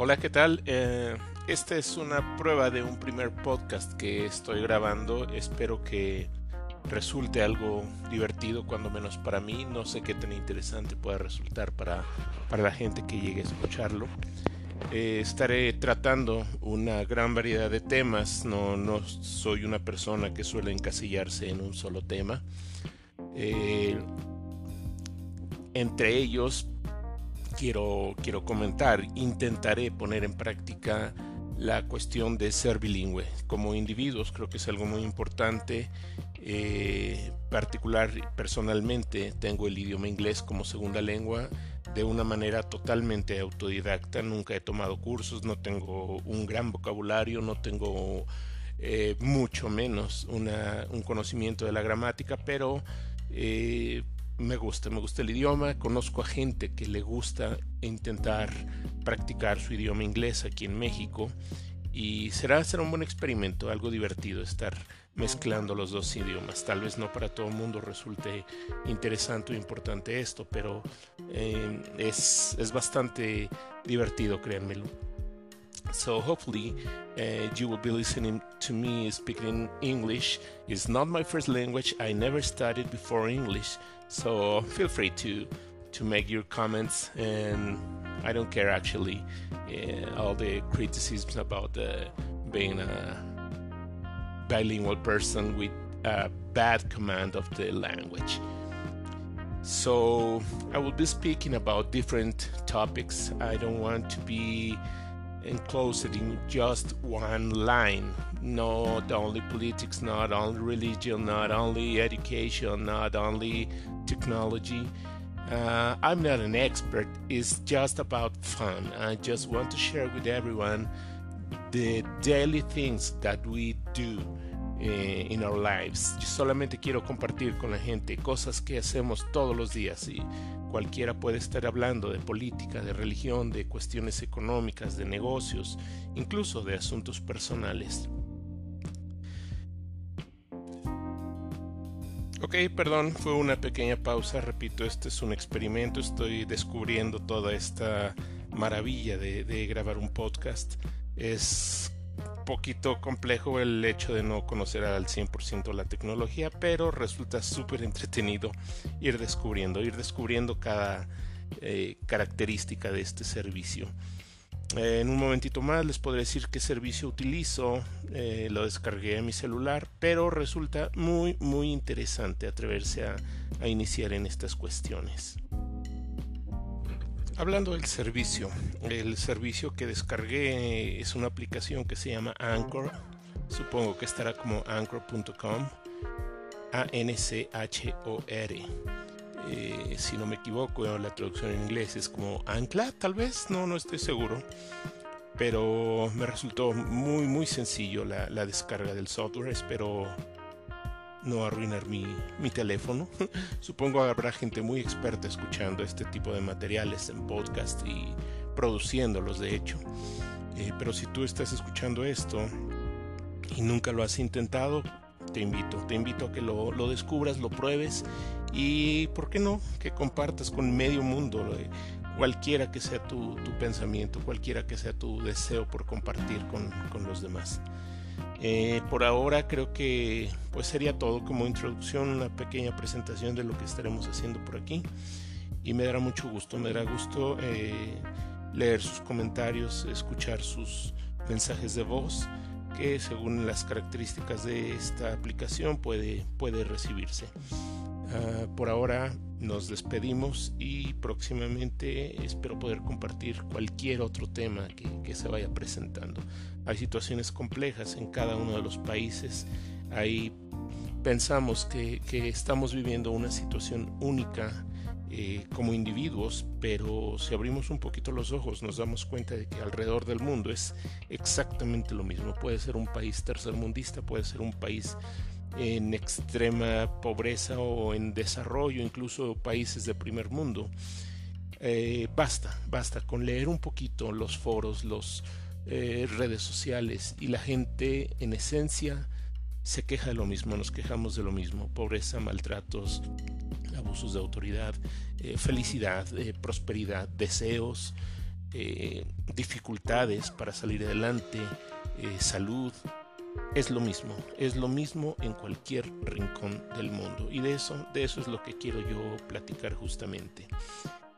Hola, ¿qué tal? Eh, esta es una prueba de un primer podcast que estoy grabando. Espero que resulte algo divertido, cuando menos para mí. No sé qué tan interesante pueda resultar para, para la gente que llegue a escucharlo. Eh, estaré tratando una gran variedad de temas. No, no soy una persona que suele encasillarse en un solo tema. Eh, entre ellos quiero, quiero comentar, intentaré poner en práctica la cuestión de ser bilingüe. Como individuos creo que es algo muy importante. Eh, particular, personalmente tengo el idioma inglés como segunda lengua de una manera totalmente autodidacta. Nunca he tomado cursos, no tengo un gran vocabulario, no tengo eh, mucho menos un conocimiento de la gramática, pero eh, me gusta, me gusta el idioma, conozco a gente que le gusta intentar practicar su idioma inglés aquí en México y será, será un buen experimento, algo divertido estar mezclando los dos idiomas. Tal vez no para todo el mundo resulte interesante o importante esto, pero eh, es, es bastante divertido, créanmelo. So hopefully uh, you will be listening to me speaking English. It's not my first language. I never studied before English, so feel free to to make your comments and I don't care actually uh, all the criticisms about uh, being a bilingual person with a bad command of the language. So I will be speaking about different topics. I don't want to be enclosed in just one line. Not only politics, not only religion, not only education, not only technology. Uh, I'm not an expert, it's just about fun. I just want to share with everyone the daily things that we do eh, in our lives. Yo solamente quiero compartir con la gente cosas que hacemos todos los días y Cualquiera puede estar hablando de política, de religión, de cuestiones económicas, de negocios, incluso de asuntos personales. Ok, perdón, fue una pequeña pausa, repito, este es un experimento, estoy descubriendo toda esta maravilla de, de grabar un podcast. Es poquito complejo el hecho de no conocer al 100% la tecnología, pero resulta súper entretenido ir descubriendo, ir descubriendo cada eh, característica de este servicio. Eh, en un momentito más les podré decir qué servicio utilizo, eh, lo descargué a mi celular, pero resulta muy muy interesante atreverse a iniciar en estas cuestiones. Hablando del servicio, el servicio que descargué es una aplicación que se llama Anchor. Supongo que estará como anchor.com. A-N-C-H-O-R. Eh, si no me equivoco, la traducción en inglés es como ancla, tal vez, no, no estoy seguro. Pero me resultó muy, muy sencillo la, la descarga del software. Espero no arruinar mi, mi teléfono. Supongo habrá gente muy experta escuchando este tipo de materiales en podcast y produciéndolos de hecho. Eh, pero si tú estás escuchando esto y nunca lo has intentado, te invito, te invito a que lo, lo descubras, lo pruebes y, ¿por qué no?, que compartas con medio mundo, eh, cualquiera que sea tu, tu, pensamiento, cualquiera que sea tu deseo por compartir con, con los demás. Eh, por ahora creo que pues sería todo como introducción, una pequeña presentación de lo que estaremos haciendo por aquí. Y me dará mucho gusto, me dará gusto eh, leer sus comentarios, escuchar sus mensajes de voz, que según las características de esta aplicación puede, puede recibirse. Ah, por ahora nos despedimos y próximamente espero poder compartir cualquier otro tema que, se vaya presentando. Hay situaciones complejas en cada uno de los países. Ahí pensamos que, estamos viviendo una situación única eh, como individuos, pero si abrimos un poquito los ojos nos damos cuenta de que alrededor del mundo es exactamente lo mismo. Puede ser un país tercermundista, puede ser un país en extrema pobreza o en desarrollo, incluso países de primer mundo. Eh, basta, basta con leer un poquito los foros, las eh, redes sociales y la gente en esencia se queja de lo mismo, nos quejamos de lo mismo, pobreza, maltratos, abusos de autoridad, eh, felicidad, prosperidad, deseos, dificultades para salir adelante, salud, es lo mismo, es lo mismo en cualquier rincón del mundo y de eso, de eso es lo que quiero yo platicar justamente.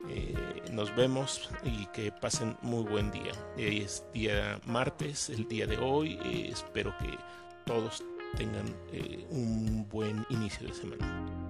Eh, nos vemos y que pasen muy buen día. es día martes, el día de hoy. espero que todos tengan un buen inicio de semana.